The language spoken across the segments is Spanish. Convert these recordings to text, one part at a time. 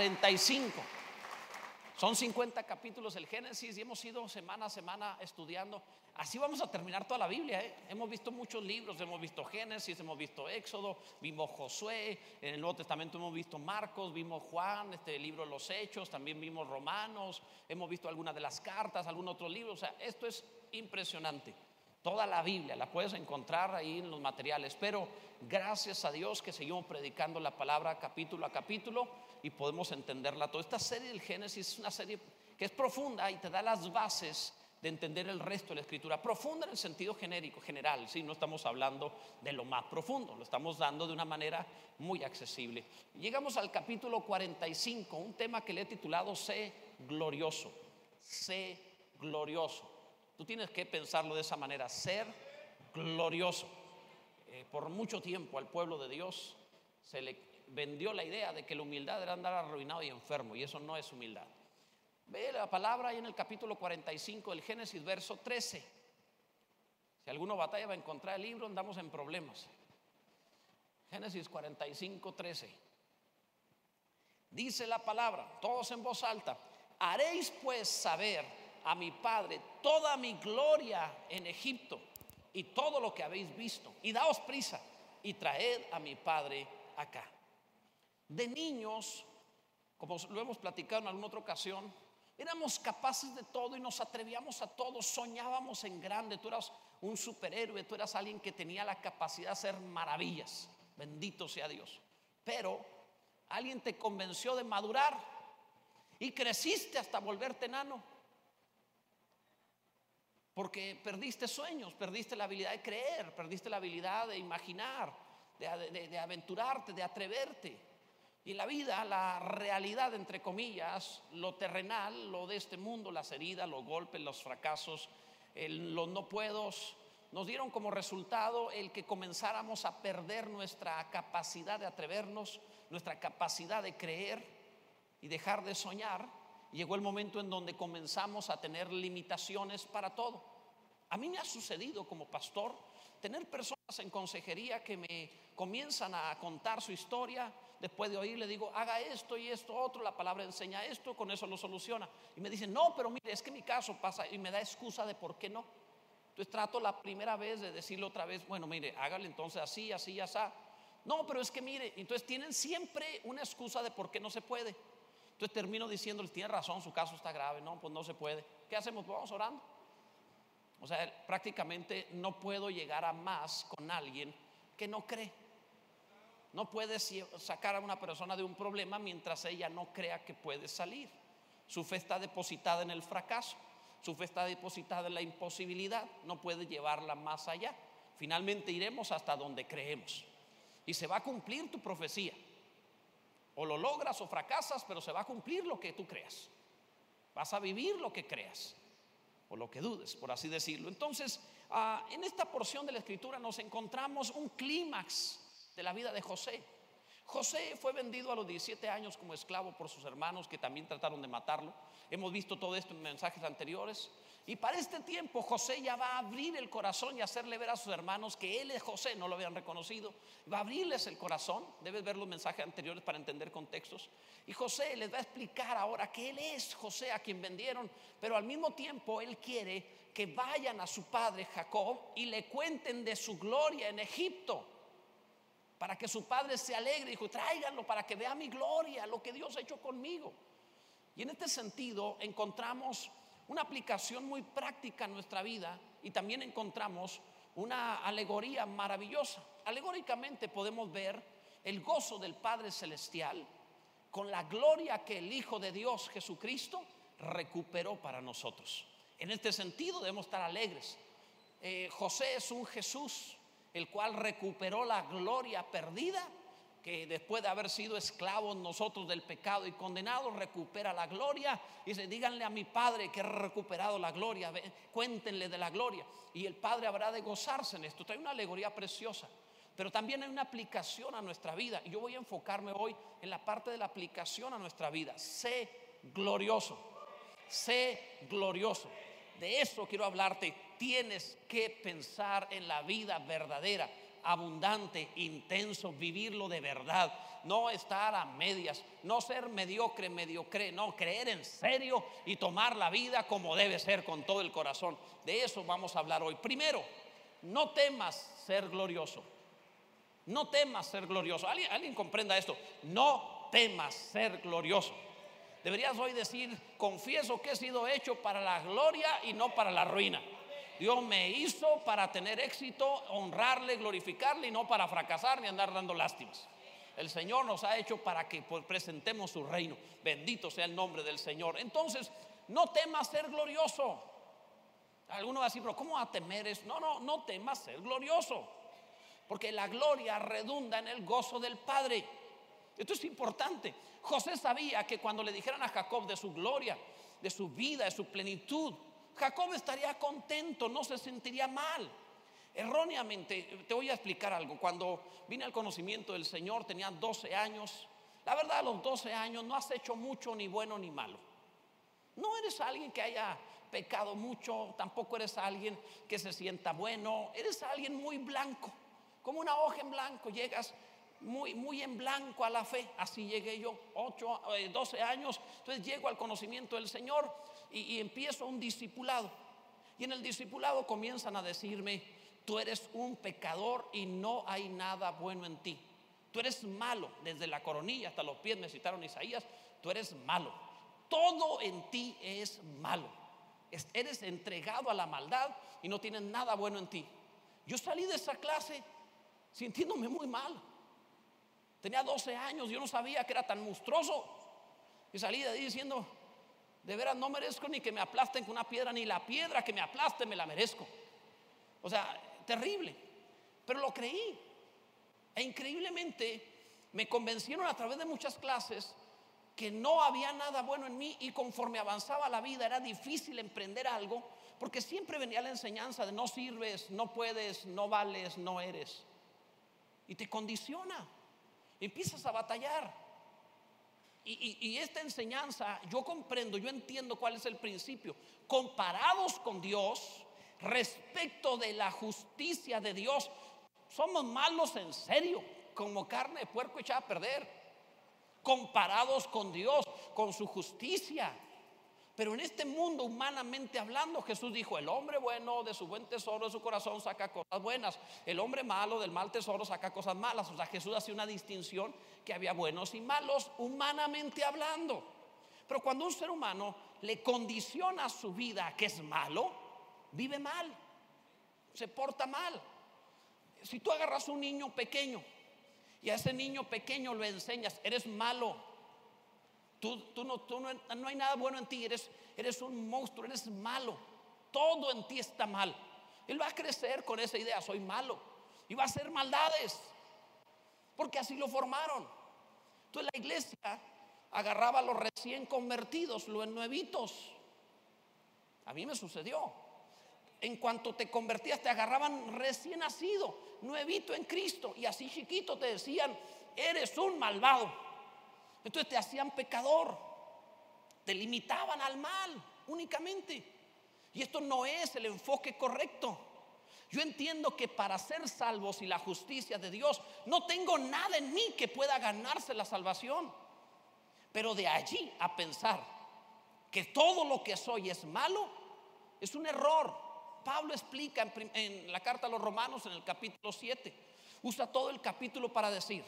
45. Son 50 capítulos el Génesis y hemos ido semana a semana estudiando. Así vamos a terminar toda la Biblia. ¿eh? Hemos visto muchos libros, hemos visto Génesis, hemos visto Éxodo, vimos Josué, en el Nuevo Testamento hemos visto Marcos, vimos Juan, este libro de los Hechos, también vimos Romanos, hemos visto algunas de las cartas, algún otro libro. O sea, esto es impresionante. Toda la Biblia la puedes encontrar ahí en los materiales, pero gracias a Dios que seguimos predicando la palabra capítulo a capítulo y podemos entenderla. Toda esta serie del Génesis es una serie que es profunda y te da las bases de entender el resto de la escritura. Profunda en el sentido genérico, general, ¿sí? no estamos hablando de lo más profundo, lo estamos dando de una manera muy accesible. Llegamos al capítulo 45, un tema que le he titulado Sé glorioso, sé glorioso. Tú tienes que pensarlo de esa manera, ser glorioso. Eh, por mucho tiempo al pueblo de Dios se le vendió la idea de que la humildad era andar arruinado y enfermo, y eso no es humildad. Ve la palabra ahí en el capítulo 45 del Génesis, verso 13. Si alguno batalla va a encontrar el libro, andamos en problemas. Génesis 45, 13. Dice la palabra, todos en voz alta, haréis pues saber a mi Padre toda mi gloria en Egipto y todo lo que habéis visto, y daos prisa y traed a mi Padre acá. De niños, como lo hemos platicado en alguna otra ocasión, éramos capaces de todo y nos atrevíamos a todo, soñábamos en grande, tú eras un superhéroe, tú eras alguien que tenía la capacidad de hacer maravillas, bendito sea Dios. Pero alguien te convenció de madurar y creciste hasta volverte enano. Porque perdiste sueños, perdiste la habilidad de creer, perdiste la habilidad de imaginar, de, aventurarte, de atreverte. Y en la vida, la realidad, entre comillas, lo terrenal, lo de este mundo, las heridas, los golpes, los fracasos, los no puedos, nos dieron como resultado el que comenzáramos a perder nuestra capacidad de atrevernos, nuestra capacidad de creer y dejar de soñar. Llegó el momento en donde comenzamos a tener limitaciones para todo. A mí me ha sucedido como pastor tener personas en consejería que me comienzan a contar su historia, después de oír le digo, haga esto y esto otro, la palabra enseña esto, con eso lo soluciona. Y me dicen, no, pero mire, es que mi caso pasa y me da excusa de por qué no. Entonces trato la primera vez de decirle otra vez, bueno, mire, hágale entonces así, así, así. No, pero es que mire, entonces tienen siempre una excusa de por qué no se puede. Entonces termino diciéndoles, tiene razón, su caso está grave, no, pues no se puede. ¿Qué hacemos? Pues vamos orando. O sea, prácticamente no puedo llegar a más con alguien que no cree. No puedes sacar a una persona de un problema mientras ella no crea que puede salir. Su fe está depositada en el fracaso, su fe está depositada en la imposibilidad, no puede llevarla más allá. Finalmente iremos hasta donde creemos y se va a cumplir tu profecía. O lo logras o fracasas, pero se va a cumplir lo que tú creas. Vas a vivir lo que creas o lo que dudes, por así decirlo. Entonces, ah, en esta porción de la escritura nos encontramos un clímax de la vida de José. José fue vendido a los 17 años como esclavo por sus hermanos que también trataron de matarlo. Hemos visto todo esto en mensajes anteriores. Y para este tiempo José ya va a abrir el corazón y hacerle ver a sus hermanos que él es José, no lo habían reconocido. Va a abrirles el corazón. Debes ver los mensajes anteriores para entender contextos. Y José les va a explicar ahora que él es José a quien vendieron, pero al mismo tiempo él quiere que vayan a su padre Jacob y le cuenten de su gloria en Egipto para que su padre se alegre. Dijo, tráiganlo para que vea mi gloria, lo que Dios ha hecho conmigo. Y en este sentido encontramos una aplicación muy práctica en nuestra vida y también encontramos una alegoría maravillosa. Alegóricamente podemos ver el gozo del Padre Celestial con la gloria que el Hijo de Dios Jesucristo recuperó para nosotros. En este sentido debemos estar alegres. Eh, José es un Jesús el cual recuperó la gloria perdida, que después de haber sido esclavos nosotros del pecado y condenados, recupera la gloria. Y dice, díganle a mi Padre que ha recuperado la gloria, cuéntenle de la gloria. Y el Padre habrá de gozarse en esto. Trae una alegoría preciosa. Pero también hay una aplicación a nuestra vida. Y yo voy a enfocarme hoy en la parte de la aplicación a nuestra vida. Sé glorioso. Sé glorioso. De eso quiero hablarte tienes que pensar en la vida verdadera, abundante, intenso, vivirlo de verdad. no estar a medias, no ser mediocre, mediocre, no, creer en serio y tomar la vida como debe ser con todo el corazón. De eso vamos a hablar hoy. Primero, no temas ser glorioso. No temas ser glorioso. ¿Alguien, comprenda esto? No temas ser glorioso. Deberías hoy decir, confieso que he sido hecho para la gloria y no para la ruina. Dios me hizo para tener éxito, honrarle, glorificarle y no para fracasar ni andar dando lástimas. El Señor nos ha hecho para que pues, presentemos su reino. Bendito sea el nombre del Señor. Entonces, no temas ser glorioso. Alguno va a decir, pero ¿cómo va a temer eso? No, no, no temas ser glorioso. Porque la gloria redunda en el gozo del Padre. Esto es importante. José sabía que cuando le dijeran a Jacob de su gloria, de su vida, de su plenitud, Jacob estaría contento, no se sentiría mal. Erróneamente, te voy a explicar algo. Cuando vine al conocimiento del Señor, tenía 12 años. La verdad, a los 12 años no has hecho mucho ni bueno ni malo. No eres alguien que haya pecado mucho, tampoco eres alguien que se sienta bueno, eres alguien muy blanco, como una hoja en blanco, llegas muy, muy en blanco a la fe, así llegué yo, 8, 12 eh, años, entonces llego al conocimiento del Señor y, empiezo un discipulado. Y en el discipulado comienzan a decirme, tú eres un pecador y no hay nada bueno en ti. Tú eres malo, desde la coronilla hasta los pies me citaron Isaías, tú eres malo. Todo en ti es malo. Eres entregado a la maldad y no tienes nada bueno en ti. Yo salí de esa clase sintiéndome muy mal. Tenía 12 años, yo no sabía que era tan monstruoso. Y salí de ahí diciendo, de veras no merezco ni que me aplasten con una piedra, ni la piedra que me aplaste me la merezco. O sea, terrible. Pero lo creí. E increíblemente me convencieron a través de muchas clases que no había nada bueno en mí y conforme avanzaba la vida era difícil emprender algo porque siempre venía la enseñanza de no sirves, no puedes, no vales, no eres. Y te condiciona. Empiezas a batallar. Y, esta enseñanza, yo comprendo, yo entiendo cuál es el principio. Comparados con Dios, respecto de la justicia de Dios, somos malos en serio, como carne de puerco echada a perder. Comparados con Dios, con su justicia. Pero en este mundo, humanamente hablando, Jesús dijo, el hombre bueno de su buen tesoro de su corazón saca cosas buenas, el hombre malo del mal tesoro saca cosas malas. O sea, Jesús hacía una distinción que había buenos y malos, humanamente hablando. Pero cuando un ser humano le condiciona su vida que es malo, vive mal, se porta mal. Si tú agarras un niño pequeño y a ese niño pequeño lo enseñas, eres malo, Tú, no, no, no, hay nada bueno en ti, eres, eres un monstruo, eres malo. Todo en ti está mal. Él va a crecer con esa idea, soy malo. Y va a hacer maldades. Porque así lo formaron. Entonces la iglesia agarraba a los recién convertidos, los nuevitos. A mí me sucedió. En cuanto te convertías, te agarraban recién nacido, nuevito en Cristo. Y así chiquito te decían, eres un malvado. Entonces te hacían pecador, te limitaban al mal únicamente. Y esto no es el enfoque correcto. Yo entiendo que para ser salvos y la justicia de Dios, no tengo nada en mí que pueda ganarse la salvación. Pero de allí a pensar que todo lo que soy es malo, es un error. Pablo explica en, la carta a los romanos en el capítulo 7, usa todo el capítulo para decir,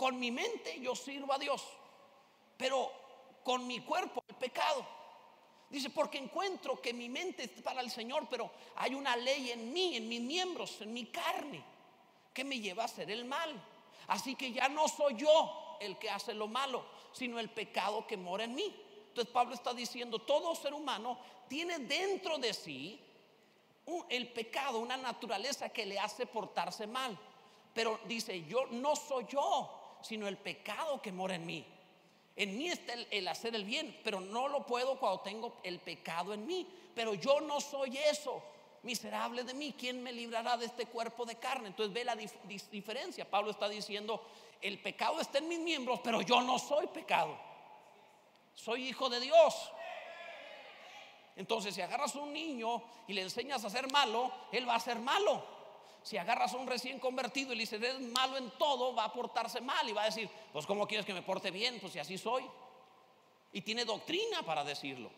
con mi mente yo sirvo a Dios, pero con mi cuerpo el pecado. Dice, porque encuentro que mi mente es para el Señor, pero hay una ley en mí, en mis miembros, en mi carne, que me lleva a hacer el mal. Así que ya no soy yo el que hace lo malo, sino el pecado que mora en mí. Entonces Pablo está diciendo, todo ser humano tiene dentro de sí el pecado, una naturaleza que le hace portarse mal. Pero dice, yo no soy yo sino el pecado que mora en mí. En mí está el, hacer el bien, pero no lo puedo cuando tengo el pecado en mí. Pero yo no soy eso. Miserable de mí, ¿quién me librará de este cuerpo de carne? Entonces ve la diferencia. Pablo está diciendo, el pecado está en mis miembros, pero yo no soy pecado. Soy hijo de Dios. Entonces, si agarras a un niño y le enseñas a ser malo, él va a ser malo. Si agarras a un recién convertido y le dices, eres malo en todo, va a portarse mal y va a decir, pues ¿cómo quieres que me porte bien? Pues si así soy. Y tiene doctrina para decirlo.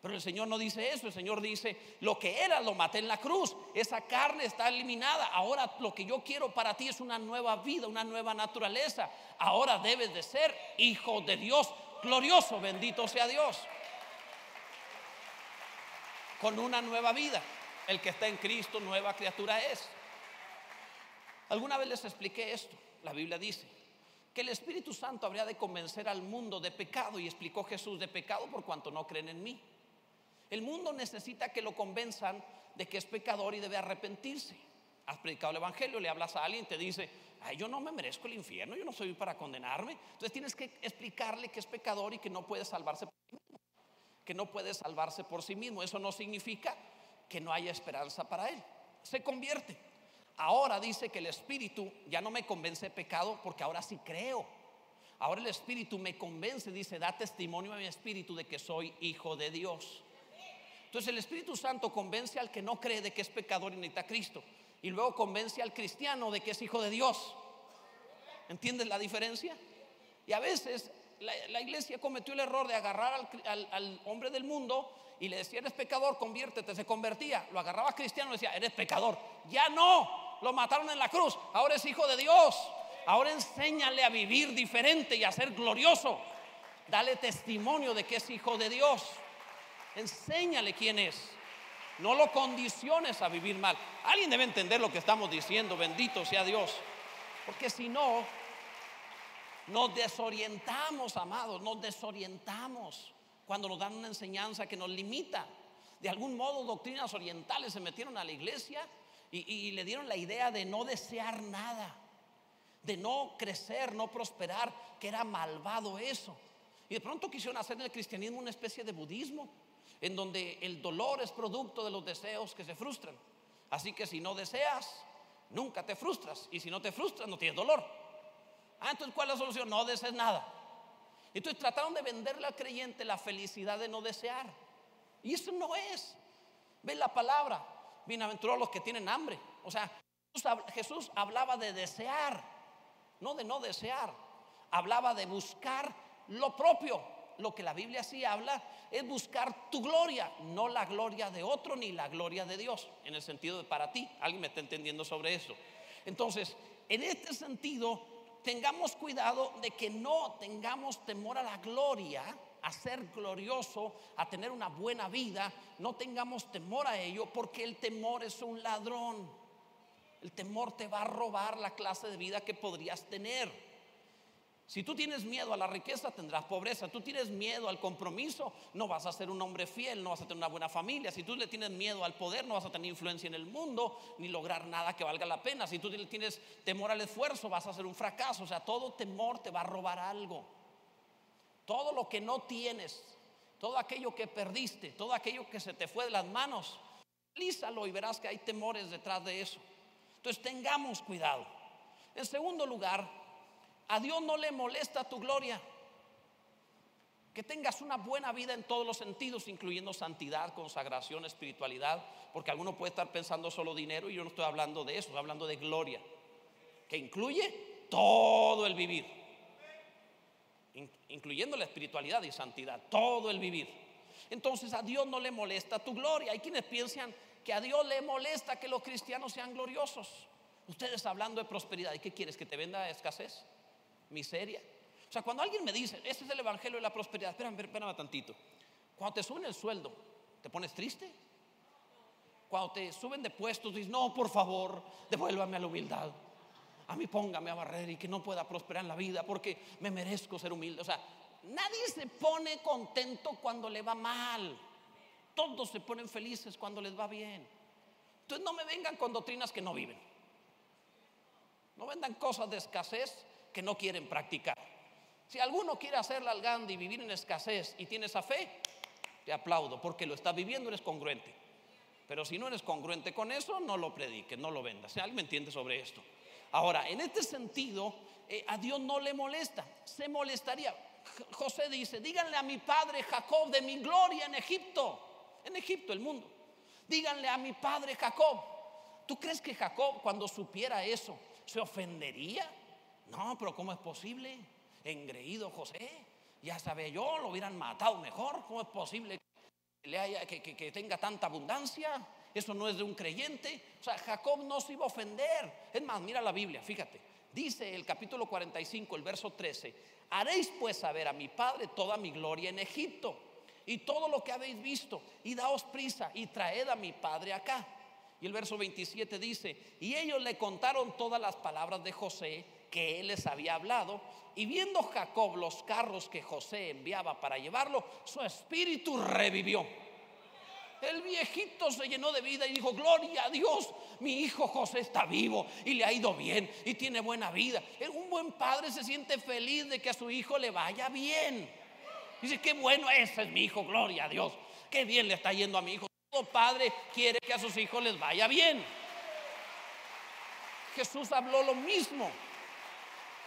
Pero el Señor no dice eso, el Señor dice, lo que era lo maté en la cruz, esa carne está eliminada, ahora lo que yo quiero para ti es una nueva vida, una nueva naturaleza, ahora debes de ser hijo de Dios, glorioso, bendito sea Dios, con una nueva vida, el que está en Cristo, nueva criatura es. Alguna vez les expliqué esto, la Biblia dice, que el Espíritu Santo habría de convencer al mundo de pecado y explicó Jesús de pecado por cuanto no creen en mí. El mundo necesita que lo convenzan de que es pecador y debe arrepentirse. Has predicado el Evangelio, le hablas a alguien, te dice, Ay, yo no me merezco el infierno, yo no soy para condenarme. Entonces tienes que explicarle que es pecador y que no puede salvarse por sí mismo. Que no puede salvarse por sí mismo. Eso no significa que no haya esperanza para él. Se convierte. Ahora dice que el Espíritu ya no me convence de pecado porque ahora sí creo. Ahora el Espíritu me convence, dice, da testimonio a mi Espíritu de que soy hijo de Dios. Entonces el Espíritu Santo convence al que no cree de que es pecador y necesita Cristo. Y luego convence al cristiano de que es hijo de Dios. ¿Entiendes la diferencia? Y a veces la, iglesia cometió el error de agarrar al, hombre del mundo y le decía, eres pecador, conviértete, se convertía. Lo agarraba cristiano y decía, eres pecador. Ya no, lo mataron en la cruz, ahora es hijo de Dios. Ahora enséñale a vivir diferente y a ser glorioso. Dale testimonio de que es hijo de Dios. Enséñale quién es. No lo condiciones a vivir mal. Alguien debe entender lo que estamos diciendo, bendito sea Dios. Porque si no, nos desorientamos, amados, nos desorientamos cuando nos dan una enseñanza que nos limita. De algún modo, doctrinas orientales se metieron a la iglesia y, le dieron la idea de no desear nada, de no crecer, no prosperar, que era malvado eso. Y de pronto quisieron hacer en el cristianismo una especie de budismo en donde el dolor es producto de los deseos que se frustran. Así que si no deseas, nunca te frustras. Y si no te frustras, no tienes dolor. Ah, entonces, ¿cuál es la solución? No desees nada. Entonces trataron de venderle al creyente la felicidad de no desear. Y eso no es. Ve la palabra. Bienaventurados los que tienen hambre. O sea, Jesús hablaba de desear, no de no desear. Hablaba de buscar lo propio. Lo que la Biblia sí habla es buscar tu gloria, no la gloria de otro ni la gloria de Dios, en el sentido de para ti. ¿Alguien me está entendiendo sobre eso? Entonces, en este sentido, tengamos cuidado de que no tengamos temor a la gloria, a ser glorioso, a tener una buena vida, no tengamos temor a ello, porque el temor es un ladrón. El temor te va a robar la clase de vida que podrías tener. Si tú tienes miedo a la riqueza, tendrás pobreza. Tú tienes miedo al compromiso, no vas a ser un hombre fiel, no vas a tener una buena familia. Si tú le tienes miedo al poder, no vas a tener influencia en el mundo, ni lograr nada que valga la pena. Si tú tienes temor al esfuerzo, vas a ser un fracaso. O sea, todo temor te va a robar algo. Todo lo que no tienes, todo aquello que perdiste, todo aquello que se te fue de las manos, lízalo y verás que hay temores detrás de eso. Entonces tengamos cuidado. En segundo lugar, a Dios no le molesta tu gloria. Que tengas una buena vida en todos los sentidos, incluyendo santidad, consagración, espiritualidad, porque alguno puede estar pensando solo dinero y yo no estoy hablando de eso, estoy hablando de gloria, que incluye todo el vivir, incluyendo la espiritualidad y santidad, todo el vivir. Entonces a Dios no le molesta tu gloria. Hay quienes piensan que a Dios le molesta que los cristianos sean gloriosos. Ustedes hablando de prosperidad, ¿y qué quieres? ¿Que te venda escasez? Miseria. O sea, cuando alguien me dice, ese es el evangelio de la prosperidad, espérame, espérame tantito. Cuando te suben el sueldo, ¿te pones triste? Cuando te suben de puestos, dices, no, por favor, devuélvame a la humildad. A mí póngame a barrer y que no pueda prosperar en la vida porque me merezco ser humilde. O sea, nadie se pone contento cuando le va mal. Todos se ponen felices cuando les va bien. Entonces no me vengan con doctrinas que no viven. No vendan cosas de escasez que no quieren practicar. Si alguno quiere hacerla al Gandhi y vivir en escasez y tiene esa fe, te aplaudo, porque lo está viviendo, eres congruente. Pero si no eres congruente con eso, no lo prediques, no lo vendas. ¿Alguien me entiende sobre esto? Ahora, en este sentido, eh, a Dios no le molesta, se molestaría. José dice, díganle a mi padre Jacob de mi gloria en Egipto, en Egipto, el mundo. Díganle a mi padre Jacob, ¿Tú crees que Jacob cuando supiera eso se ofendería? No, pero ¿cómo es posible? Engreído José, ya sabe yo, lo hubieran matado mejor. ¿Cómo es posible que, le haya, que, tenga tanta abundancia? Eso no es de un creyente. O sea, Jacob no se iba a ofender. Es más, mira la Biblia, fíjate. Dice el capítulo 45, el verso 13, haréis pues saber a mi padre toda mi gloria en Egipto y todo lo que habéis visto y daos prisa y traed a mi padre acá. Y el verso 27 dice, y ellos le contaron todas las palabras de José que él les había hablado, y viendo Jacob los carros que José enviaba para llevarlo, su espíritu revivió. El viejito se llenó de vida y dijo, gloria a Dios, mi hijo José está vivo y le ha ido bien y tiene buena vida. Un buen padre se siente feliz de que a su hijo le vaya bien. Dice, qué bueno, ese es mi hijo, gloria a Dios. Qué bien le está yendo a mi hijo. Todo padre quiere que a sus hijos les vaya bien. Jesús habló lo mismo.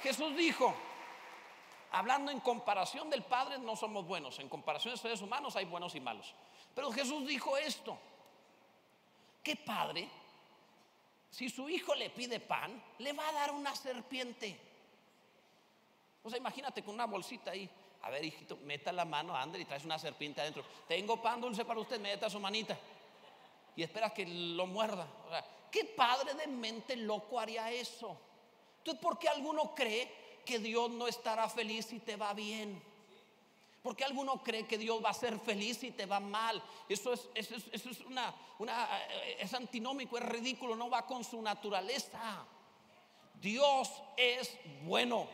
Jesús dijo, hablando en comparación del Padre, no somos buenos. En comparación de seres humanos hay buenos y malos. Pero Jesús dijo esto. ¿Qué padre, si su hijo le pide pan, le va a dar una serpiente? O sea, imagínate con una bolsita ahí. A ver, hijito, meta la mano, André, y traes una serpiente adentro. Tengo pan dulce para usted, meta su manita. Y espera que lo muerda. O sea, ¿qué padre de mente loco haría eso? Entonces, ¿por qué alguno cree que Dios no estará feliz si te va bien? Porque alguno cree que Dios va a ser feliz si te va mal. Eso es, eso es, una, eh, es antinómico, es ridículo, no va con su naturaleza. Dios es bueno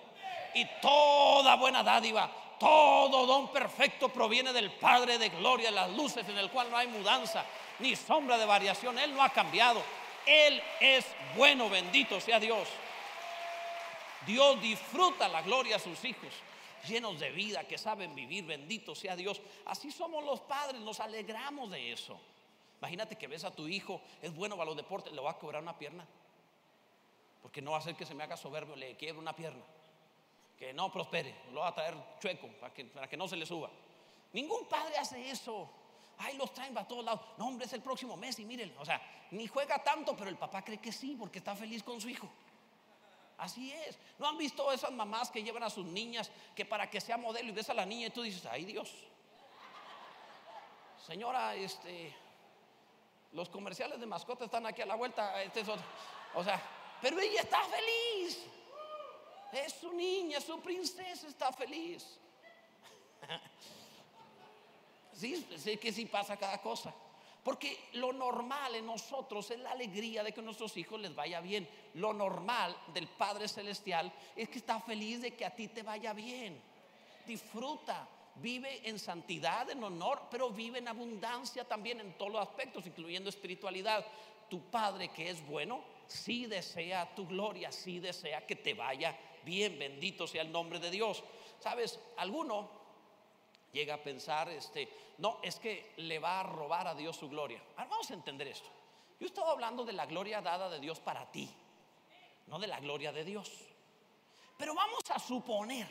y toda buena dádiva, todo don perfecto proviene del Padre de gloria, las luces en el cual no hay mudanza ni sombra de variación. Él no ha cambiado. Él es bueno, bendito sea Dios. Dios disfruta la gloria a sus hijos llenos de vida, que saben vivir, bendito sea Dios. Así somos los padres, nos alegramos de eso. Imagínate que ves a tu hijo, es bueno para los deportes, le va a cobrar una pierna. Porque no va a hacer que se me haga soberbio, le quiebre una pierna. Que no prospere, lo va a traer chueco para que, para que no se le suba. Ningún padre hace eso. Ahí los traen para todos lados. No, hombre, es el próximo mes y miren, o sea, ni juega tanto, pero el papá cree que sí, porque está feliz con su hijo. Así es. ¿No han visto esas mamás que llevan a sus niñas que para que sea modelo y ves a la niña y tú dices, ay Dios. Señora, este, los comerciales de mascotas están aquí a la vuelta. Este o sea, pero ella está feliz. Es su niña, su princesa está feliz. Sí, sé que sí pasa cada cosa. Porque lo normal en nosotros es la alegría de que a nuestros hijos les vaya bien. Lo normal del Padre Celestial es que está feliz de que a ti te vaya bien. Disfruta, vive en santidad, en honor, pero vive en abundancia también en todos los aspectos, incluyendo espiritualidad. Tu Padre que es bueno, sí desea tu gloria, sí desea que te vaya bien. Bendito sea el nombre de Dios. Sabes, alguno llega a pensar, este, no, es que le va a robar a Dios su gloria. vamos a entender esto. Yo estaba hablando de la gloria dada de Dios para ti, no de la gloria de Dios. Pero vamos a suponer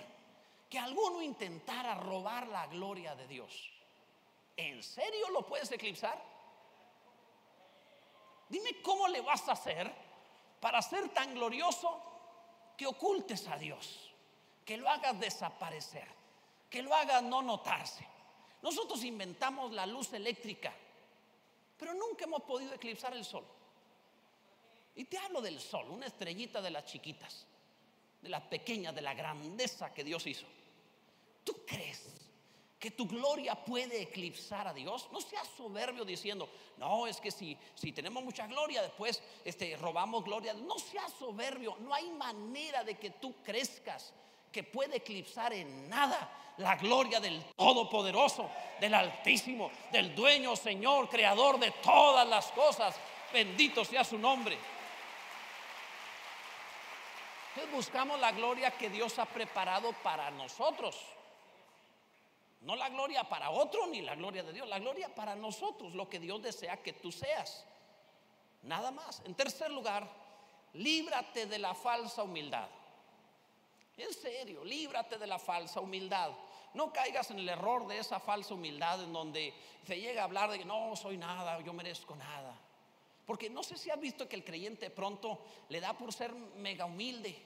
que alguno intentara robar la gloria de Dios. ¿En serio lo puedes eclipsar? Dime cómo le vas a hacer para ser tan glorioso que ocultes a Dios, que lo hagas desaparecer que lo haga no notarse. Nosotros inventamos la luz eléctrica, pero nunca hemos podido eclipsar el sol. Y te hablo del sol, una estrellita de las chiquitas, de las pequeñas, de la grandeza que Dios hizo. ¿Tú crees que tu gloria puede eclipsar a Dios? No seas soberbio diciendo, no, es que si, si tenemos mucha gloria, después este, robamos gloria. No seas soberbio, no hay manera de que tú crezcas que puede eclipsar en nada la gloria del Todopoderoso, del Altísimo, del Dueño, Señor, Creador de todas las cosas. Bendito sea su nombre. Entonces buscamos la gloria que Dios ha preparado para nosotros. No la gloria para otro ni la gloria de Dios, la gloria para nosotros, lo que Dios desea que tú seas. Nada más. En tercer lugar, líbrate de la falsa humildad. En serio, líbrate de la falsa humildad. No caigas en el error de esa falsa humildad en donde se llega a hablar de que no soy nada, yo merezco nada. Porque no sé si has visto que el creyente pronto le da por ser mega humilde.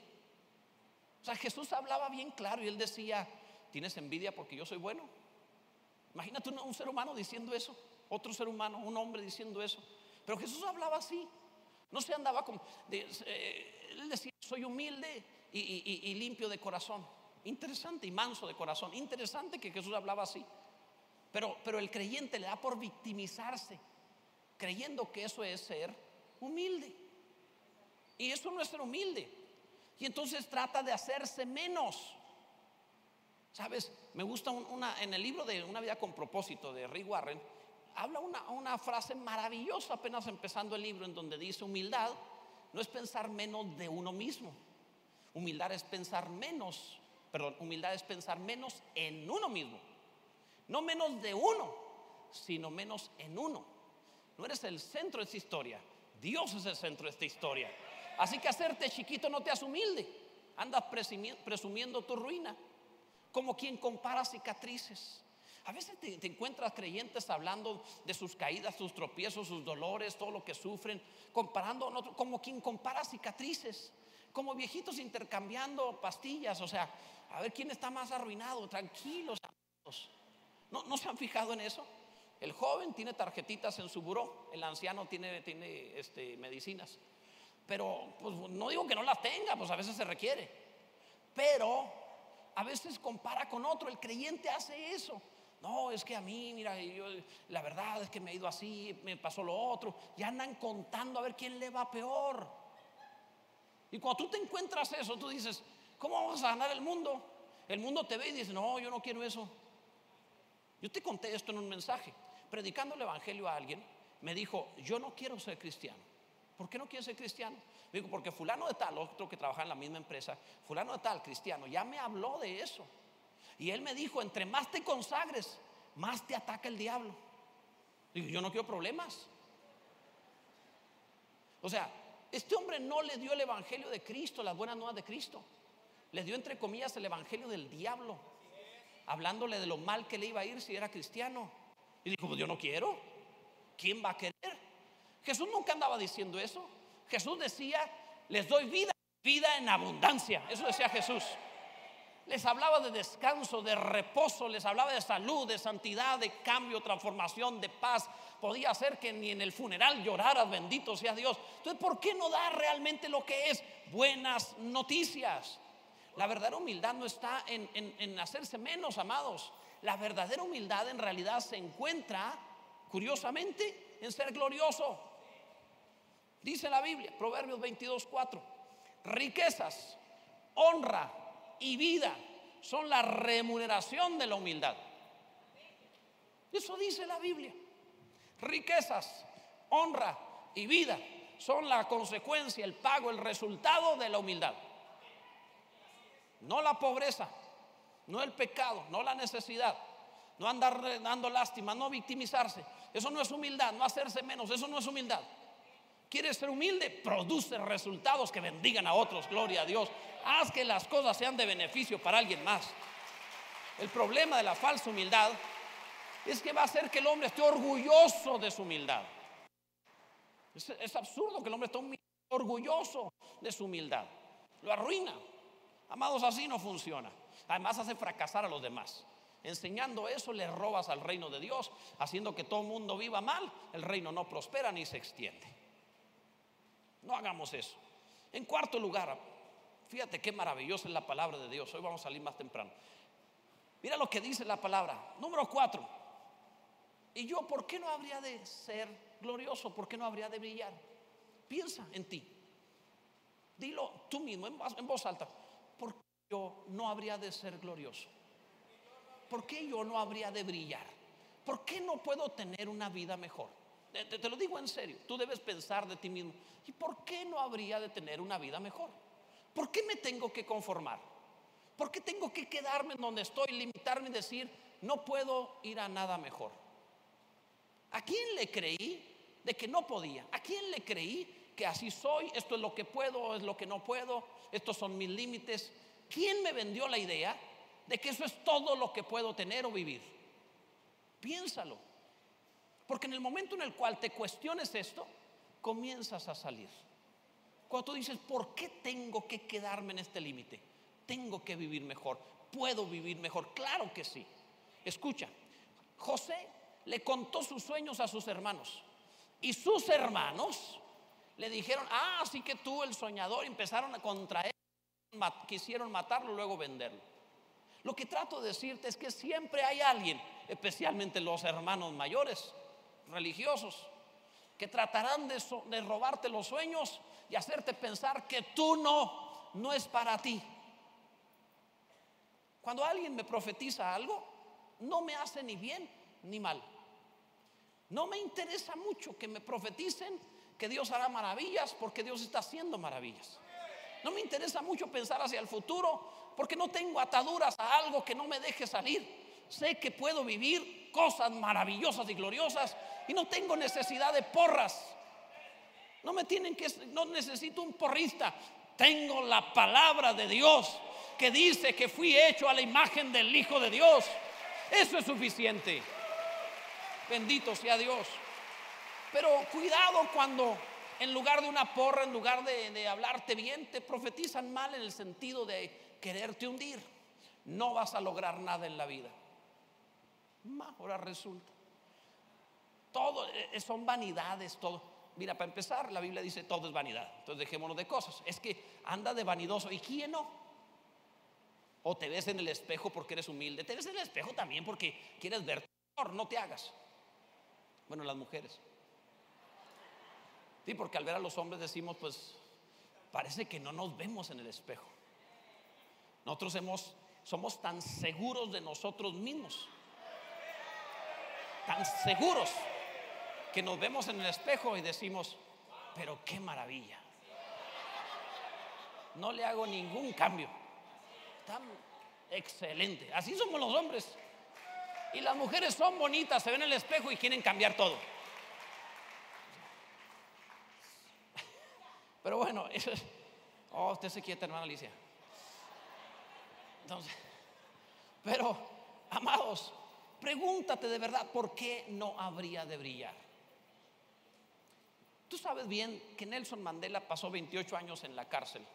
O sea, Jesús hablaba bien claro y él decía, ¿tienes envidia porque yo soy bueno? Imagínate un, ser humano diciendo eso, otro ser humano, un hombre diciendo eso. Pero Jesús hablaba así. No se andaba como... Eh, él decía, soy humilde y, limpio de corazón. Interesante y manso de corazón. Interesante que Jesús hablaba así. Pero, pero el creyente le da por victimizarse, creyendo que eso es ser humilde. Y eso no es ser humilde. Y entonces trata de hacerse menos. ¿Sabes? Me gusta una, en el libro de Una vida con propósito de Rick Warren, habla una, una frase maravillosa apenas empezando el libro en donde dice humildad no es pensar menos de uno mismo. Humildad es pensar menos, perdón, humildad es pensar menos en uno mismo. No menos de uno, sino menos en uno. No eres el centro de esta historia. Dios es el centro de esta historia. Así que hacerte chiquito no te hace humilde. Andas presumiendo tu ruina. Como quien compara cicatrices. A veces te, encuentras creyentes hablando de sus caídas, sus tropiezos, sus dolores, todo lo que sufren, comparando como quien compara cicatrices, como viejitos intercambiando pastillas, o sea, a ver quién está más arruinado, tranquilos. ¿No, ¿No se han fijado en eso? El joven tiene tarjetitas en su buró, el anciano tiene, tiene este, medicinas. Pero pues, no digo que no las tenga, pues a veces se requiere. Pero a veces compara con otro, el creyente hace eso. No, es que a mí, mira, yo, la verdad es que me ha ido así, me pasó lo otro. Ya andan contando a ver quién le va peor. Y cuando tú te encuentras eso, tú dices, ¿cómo vamos a ganar el mundo? El mundo te ve y dice, no, yo no quiero eso. Yo te conté esto en un mensaje. Predicando el Evangelio a alguien, me dijo, yo no quiero ser cristiano. ¿Por qué no quiero ser cristiano? Me dijo, porque fulano de tal, otro que trabaja en la misma empresa, fulano de tal, cristiano, ya me habló de eso. Y él me dijo, entre más te consagres, más te ataca el diablo. Digo, yo no quiero problemas. O sea, este hombre no le dio el Evangelio de Cristo, las buenas nuevas de Cristo. Le dio, entre comillas, el Evangelio del diablo. Hablándole de lo mal que le iba a ir si era cristiano. Y dijo, pues yo no quiero. ¿Quién va a querer? Jesús nunca andaba diciendo eso. Jesús decía, les doy vida, vida en abundancia. Eso decía Jesús. Les hablaba de descanso, de reposo, les hablaba de salud, de santidad, de cambio, transformación, de paz. Podía ser que ni en el funeral lloraras, bendito sea Dios. Entonces, ¿por qué no dar realmente lo que es buenas noticias? La verdadera humildad no está en, en hacerse menos, amados. La verdadera humildad en realidad se encuentra, curiosamente, en ser glorioso. Dice la Biblia, Proverbios 22, 4, riquezas, honra, y vida son la remuneración de la humildad. Eso dice la Biblia. Riquezas, honra y vida son la consecuencia, el pago, el resultado de la humildad. No la pobreza, no el pecado, no la necesidad, no andar dando lástima, no victimizarse. Eso no es humildad, no hacerse menos, eso no es humildad. ¿Quieres ser humilde? Produce resultados que bendigan a otros, gloria a Dios. Haz que las cosas sean de beneficio para alguien más. El problema de la falsa humildad es que va a hacer que el hombre esté orgulloso de su humildad. Es, absurdo que el hombre esté orgulloso de su humildad. Lo arruina. Amados, así no funciona. Además hace fracasar a los demás. Enseñando eso le robas al reino de Dios, haciendo que todo el mundo viva mal, el reino no prospera ni se extiende. No hagamos eso. En cuarto lugar, fíjate qué maravillosa es la palabra de Dios. Hoy vamos a salir más temprano. Mira lo que dice la palabra. Número cuatro. Y yo, ¿por qué no habría de ser glorioso? ¿Por qué no habría de brillar? Piensa en ti. Dilo tú mismo en voz alta. ¿Por qué yo no habría de ser glorioso? ¿Por qué yo no habría de brillar? ¿Por qué no puedo tener una vida mejor? Te, lo digo en serio, tú debes pensar de ti mismo, ¿y por qué no habría de tener una vida mejor? ¿Por qué me tengo que conformar? ¿Por qué tengo que quedarme en donde estoy, limitarme y decir, no puedo ir a nada mejor? ¿A quién le creí de que no podía? ¿A quién le creí que así soy? Esto es lo que puedo, es lo que no puedo, estos son mis límites. ¿Quién me vendió la idea de que eso es todo lo que puedo tener o vivir? Piénsalo. Porque en el momento en el cual te cuestiones esto, comienzas a salir. Cuando tú dices, ¿por qué tengo que quedarme en este límite? Tengo que vivir mejor. ¿Puedo vivir mejor? Claro que sí. Escucha, José le contó sus sueños a sus hermanos. Y sus hermanos le dijeron, ah, así que tú el soñador empezaron a contra él, quisieron matarlo, luego venderlo. Lo que trato de decirte es que siempre hay alguien, especialmente los hermanos mayores, religiosos, que tratarán de, robarte los sueños y hacerte pensar que tú no, no es para ti. Cuando alguien me profetiza algo, no me hace ni bien ni mal. No me interesa mucho que me profeticen que Dios hará maravillas porque Dios está haciendo maravillas. No me interesa mucho pensar hacia el futuro porque no tengo ataduras a algo que no me deje salir. Sé que puedo vivir cosas maravillosas y gloriosas y no tengo necesidad de porras. No me tienen que no necesito un porrista. Tengo la palabra de Dios que dice que fui hecho a la imagen del Hijo de Dios. Eso es suficiente. Bendito sea Dios. Pero cuidado cuando en lugar de una porra, en lugar de, hablarte bien, te profetizan mal en el sentido de quererte hundir. No vas a lograr nada en la vida. Ahora resulta. Todo eh, son vanidades, todo. Mira, para empezar, la Biblia dice todo es vanidad. Entonces dejémonos de cosas. Es que anda de vanidoso. ¿Y quién no? O te ves en el espejo porque eres humilde. Te ves en el espejo también porque quieres ver. No te hagas. Bueno, las mujeres. Sí, porque al ver a los hombres decimos, pues, parece que no nos vemos en el espejo. Nosotros hemos, somos tan seguros de nosotros mismos, tan seguros, que nos vemos en el espejo y decimos, pero qué maravilla. No le hago ningún cambio. Tan excelente. Así somos los hombres. Y las mujeres son bonitas, se ven en el espejo y quieren cambiar todo. Pero bueno. Oh, usted se quieta, hermana Alicia. Entonces, pero, amados, pregúntate de verdad por qué no habría de brillar. Tú sabes bien que Nelson Mandela pasó 28 años en la cárcel.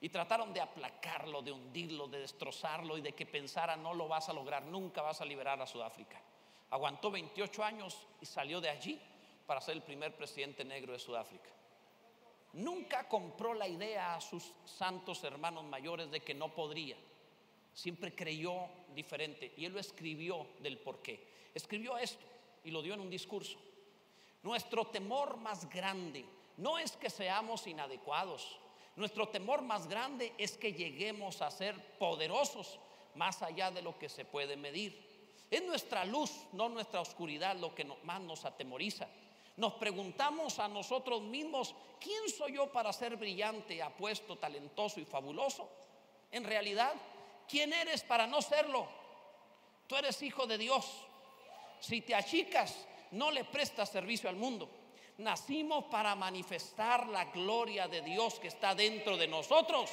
Y trataron de aplacarlo, de hundirlo, de destrozarlo y de que pensara no lo vas a lograr, nunca vas a liberar a Sudáfrica. Aguantó 28 años y salió de allí para ser el primer presidente negro de Sudáfrica. Nunca compró la idea a sus santos hermanos mayores de que no podría. Siempre creyó diferente y él lo escribió del por qué. Escribió esto y lo dio en un discurso. Nuestro temor más grande no es que seamos inadecuados, nuestro temor más grande es que lleguemos a ser poderosos más allá de lo que se puede medir. Es nuestra luz, no nuestra oscuridad, lo que más nos atemoriza. Nos preguntamos a nosotros mismos, ¿quién soy yo para ser brillante, apuesto, talentoso y fabuloso? En realidad, ¿quién eres para no serlo? Tú eres hijo de Dios. Si te achicas, no le prestas servicio al mundo. Nacimos para manifestar la gloria de Dios que está dentro de nosotros.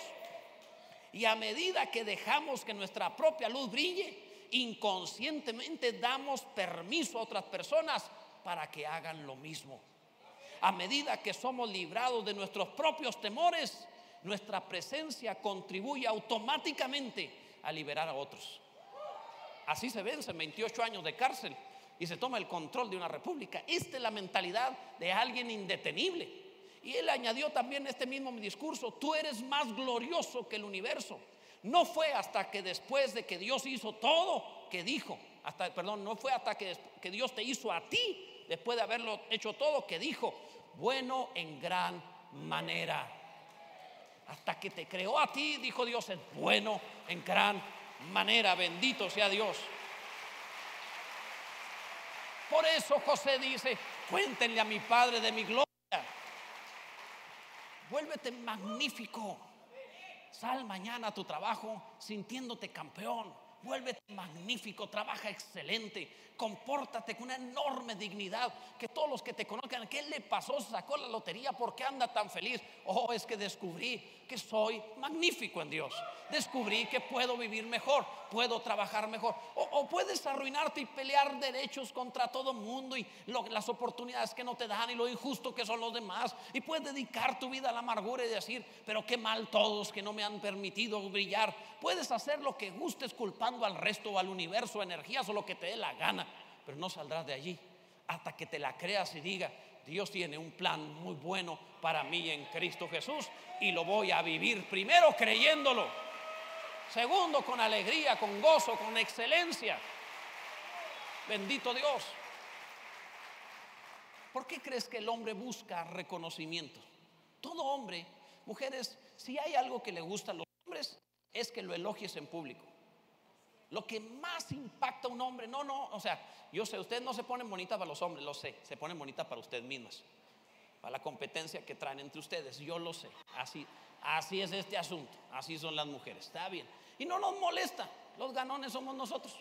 Y a medida que dejamos que nuestra propia luz brille, inconscientemente damos permiso a otras personas para que hagan lo mismo. A medida que somos librados de nuestros propios temores, nuestra presencia contribuye automáticamente a liberar a otros. Así se vencen 28 años de cárcel y se toma el control de una república. Esta es la mentalidad de alguien indetenible. Y él añadió también este mismo discurso, tú eres más glorioso que el universo. No fue hasta que después de que Dios hizo todo que dijo, hasta, perdón, no fue hasta que, que Dios te hizo a ti, después de haberlo hecho todo, que dijo, bueno en gran manera. Hasta que te creó a ti, dijo Dios, es bueno en gran manera. Bendito sea Dios. Por eso José dice, cuéntenle a mi padre de mi gloria. Vuélvete magnífico. Sal mañana a tu trabajo sintiéndote campeón. Vuélvete magnífico, trabaja excelente, compórtate con una enorme dignidad. Que todos los que te conozcan, ¿qué le pasó? Sacó la lotería, ¿por qué anda tan feliz? Oh, es que descubrí que soy magnífico en Dios. Descubrí que puedo vivir mejor, puedo trabajar mejor. O, puedes arruinarte y pelear derechos contra todo mundo y las oportunidades que no te dan y lo injusto que son los demás. Y puedes dedicar tu vida a la amargura y decir, pero qué mal todos que no me han permitido brillar. Puedes hacer lo que gustes culpando al resto o al universo, energías o lo que te dé la gana, pero no saldrás de allí hasta que te la creas y diga, Dios tiene un plan muy bueno para mí en Cristo Jesús y lo voy a vivir primero creyéndolo, segundo con alegría, con gozo, con excelencia. Bendito Dios. ¿Por qué crees que el hombre busca reconocimiento? Todo hombre, mujeres, si hay algo que le gusta a los es que lo elogies en público. Lo que más impacta a un hombre, no, no, o sea, yo sé, ustedes no se ponen bonitas para los hombres, lo sé, se ponen bonitas para ustedes mismas, para la competencia que traen entre ustedes, yo lo sé, así, así es este asunto, así son las mujeres, está bien. Y no nos molesta, los ganones somos nosotros.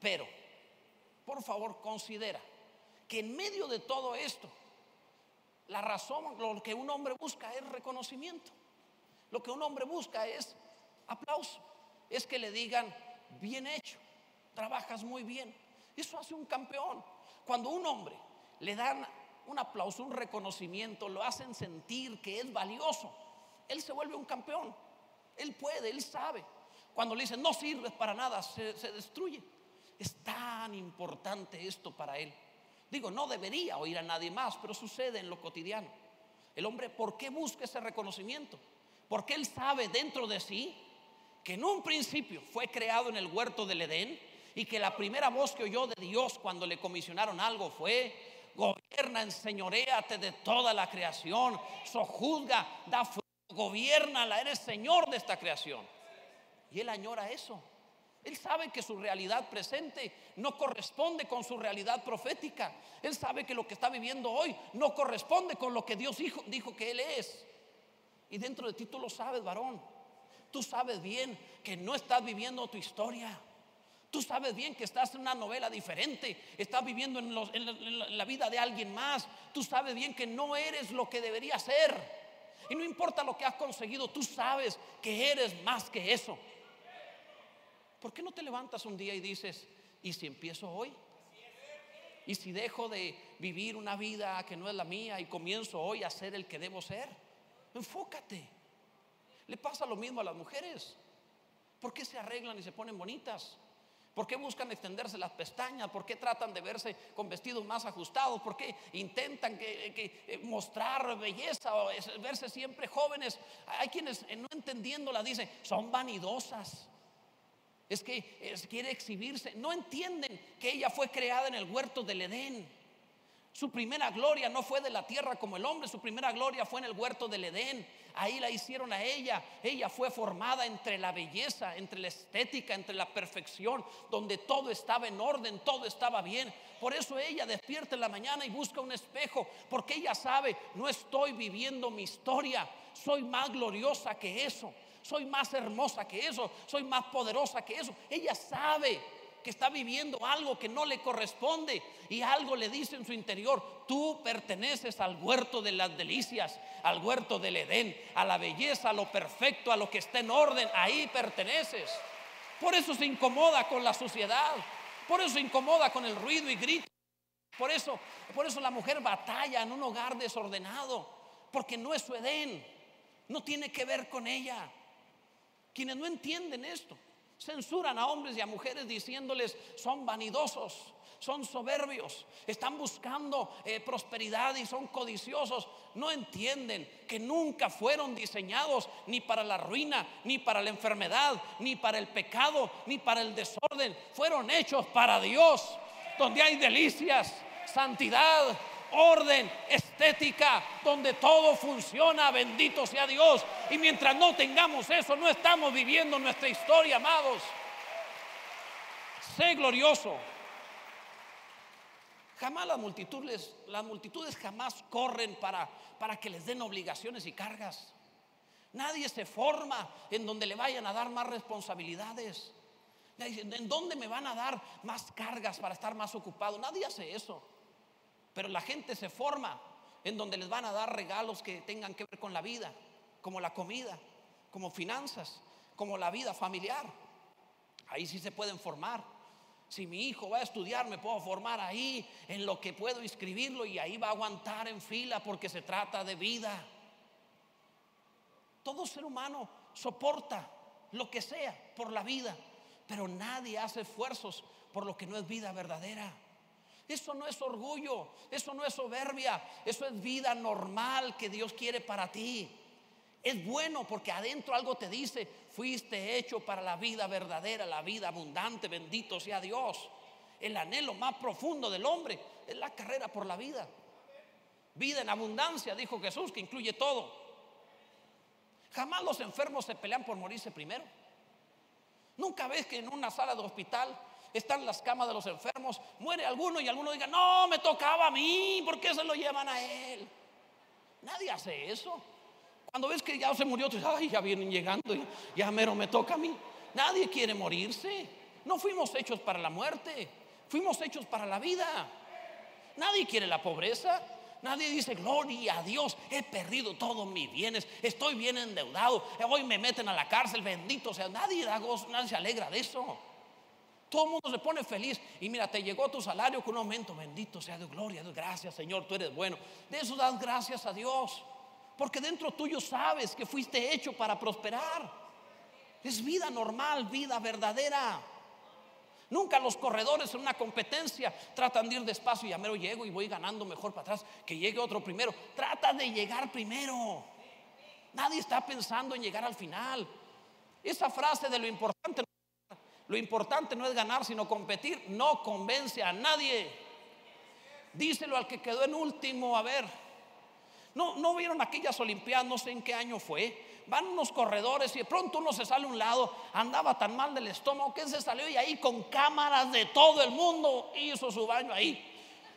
Pero, por favor, considera que en medio de todo esto, la razón, lo que un hombre busca es reconocimiento. Lo que un hombre busca es aplauso, es que le digan, bien hecho, trabajas muy bien. Eso hace un campeón. Cuando un hombre le dan un aplauso, un reconocimiento, lo hacen sentir que es valioso, él se vuelve un campeón. Él puede, él sabe. Cuando le dicen, no sirves para nada, se, se destruye. Es tan importante esto para él. Digo, no debería oír a nadie más, pero sucede en lo cotidiano. El hombre, ¿por qué busca ese reconocimiento? Porque él sabe dentro de sí que en un principio fue creado en el huerto del Edén y que la primera voz que oyó de Dios cuando le comisionaron algo fue, gobierna, enseñoreate de toda la creación, sojuzga, da fruto, gobierna, eres Señor de esta creación. Y él añora eso. Él sabe que su realidad presente no corresponde con su realidad profética. Él sabe que lo que está viviendo hoy no corresponde con lo que Dios dijo, dijo que Él es. Y dentro de ti tú lo sabes, varón. Tú sabes bien que no estás viviendo tu historia. Tú sabes bien que estás en una novela diferente, estás viviendo en, la vida de alguien más. Tú sabes bien que no eres lo que deberías ser. Y no importa lo que has conseguido, tú sabes que eres más que eso. ¿Por qué no te levantas un día y dices, ¿y si empiezo hoy? ¿Y si dejo de vivir una vida que no es la mía y comienzo hoy a ser el que debo ser? Enfócate. Le pasa lo mismo a las mujeres. ¿Por qué se arreglan y se ponen bonitas? ¿Por qué buscan extenderse las pestañas? ¿Por qué tratan de verse con vestidos más ajustados? ¿Por qué intentan que, eh, mostrar belleza o verse siempre jóvenes? Hay quienes eh, no entendiéndola dicen, son vanidosas. Es que quiere exhibirse. No entienden que ella fue creada en el huerto del Edén. Su primera gloria no fue de la tierra como el hombre, su primera gloria fue en el huerto del Edén. Ahí la hicieron a ella. Ella fue formada entre la belleza, entre la estética, entre la perfección, donde todo estaba en orden, todo estaba bien. Por eso ella despierta en la mañana y busca un espejo, porque ella sabe, no estoy viviendo mi historia, soy más gloriosa que eso, soy más hermosa que eso, soy más poderosa que eso. Ella sabe que está viviendo algo que no le corresponde y algo le dice en su interior, tú perteneces al huerto de las delicias, al huerto del Edén, a la belleza, a lo perfecto, a lo que está en orden, ahí perteneces. Por eso se incomoda con la sociedad, por eso se incomoda con el ruido y grito. Por eso, por eso la mujer batalla en un hogar desordenado, porque no es su Edén, no tiene que ver con ella. Quienes no entienden esto, Censuran a hombres y a mujeres diciéndoles son vanidosos, son soberbios, están buscando eh, prosperidad y son codiciosos. No entienden que nunca fueron diseñados ni para la ruina, ni para la enfermedad, ni para el pecado, ni para el desorden. Fueron hechos para Dios, donde hay delicias, santidad, orden, estética, donde todo funciona, bendito sea Dios. Y mientras no tengamos eso, no estamos viviendo nuestra historia, amados. Sé glorioso. Jamás las multitudes, las multitudes jamás corren para, para que les den obligaciones y cargas. Nadie se forma en donde le vayan a dar más responsabilidades. ¿En dónde me van a dar más cargas para estar más ocupado? Nadie hace eso. Pero la gente se forma en donde les van a dar regalos que tengan que ver con la vida, como la comida, como finanzas, como la vida familiar. Ahí sí se pueden formar. Si mi hijo va a estudiar, me puedo formar ahí en lo que puedo inscribirlo y ahí va a aguantar en fila porque se trata de vida. Todo ser humano soporta lo que sea por la vida, pero nadie hace esfuerzos por lo que no es vida verdadera. Eso no es orgullo, eso no es soberbia, eso es vida normal que Dios quiere para ti. Es bueno porque adentro algo te dice, fuiste hecho para la vida verdadera, la vida abundante, bendito sea Dios. El anhelo más profundo del hombre es la carrera por la vida. Vida en abundancia, dijo Jesús, que incluye todo. Jamás los enfermos se pelean por morirse primero. Nunca ves que en una sala de hospital están las camas de los enfermos, muere alguno y alguno diga, no, me tocaba a mí, ¿por qué se lo llevan a él? Nadie hace eso. Cuando ves que ya se murió, tú dices, ay, ya vienen llegando, y ya mero me toca a mí. Nadie quiere morirse. No fuimos hechos para la muerte, fuimos hechos para la vida. Nadie quiere la pobreza, Nadie dice, gloria a Dios, he perdido todos mis bienes, estoy bien endeudado, hoy me meten a la cárcel, bendito sea. Nadie da gozo, nadie se alegra de eso. Todo el mundo se pone feliz y mira, te llegó tu salario con un aumento, bendito sea Dios, gloria a Dios, gracias Señor, tú eres bueno. De eso das gracias a Dios, porque dentro tuyo sabes que fuiste hecho para prosperar. Es vida normal, vida verdadera. Nunca los corredores en una competencia tratan de ir despacio y ya mero llego y voy ganando mejor para atrás, que llegue otro primero. Trata de llegar primero. Nadie está pensando en llegar al final. Esa frase de lo importante, lo importante no es ganar, sino competir, no convence a nadie. Díselo al que quedó en último, a ver. No, no vieron aquellas Olimpiadas, no sé en qué año fue van unos corredores y de pronto uno se sale a un lado, andaba tan mal del estómago que se salió y ahí con cámaras de todo el mundo hizo su baño ahí.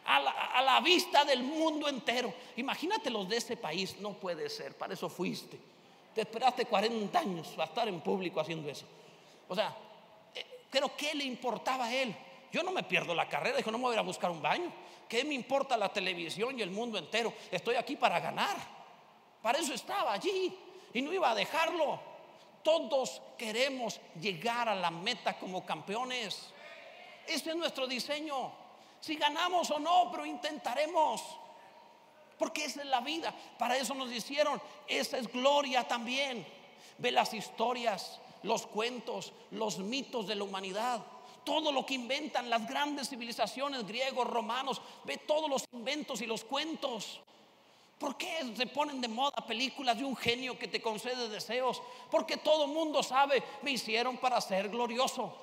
A la, a la, vista del mundo entero. Imagínate los de ese país, no puede ser, para eso fuiste. Te esperaste 40 años a estar en público haciendo eso. O sea, pero ¿qué le importaba a él? Yo no me pierdo la carrera, dijo, no me voy a ir a buscar un baño. ¿Qué me importa la televisión y el mundo entero? Estoy aquí para ganar. Para eso estaba allí y no iba a dejarlo. Todos queremos llegar a la meta como campeones. Ese es nuestro diseño. Si ganamos o no, pero intentaremos. Porque esa es la vida. Para eso nos hicieron. Esa es gloria también. Ve las historias, los cuentos, los mitos de la humanidad. Todo lo que inventan las grandes civilizaciones griegos, romanos. Ve todos los inventos y los cuentos. ¿Por qué se ponen de moda películas de un genio que te concede deseos? Porque todo mundo sabe, me hicieron para ser glorioso.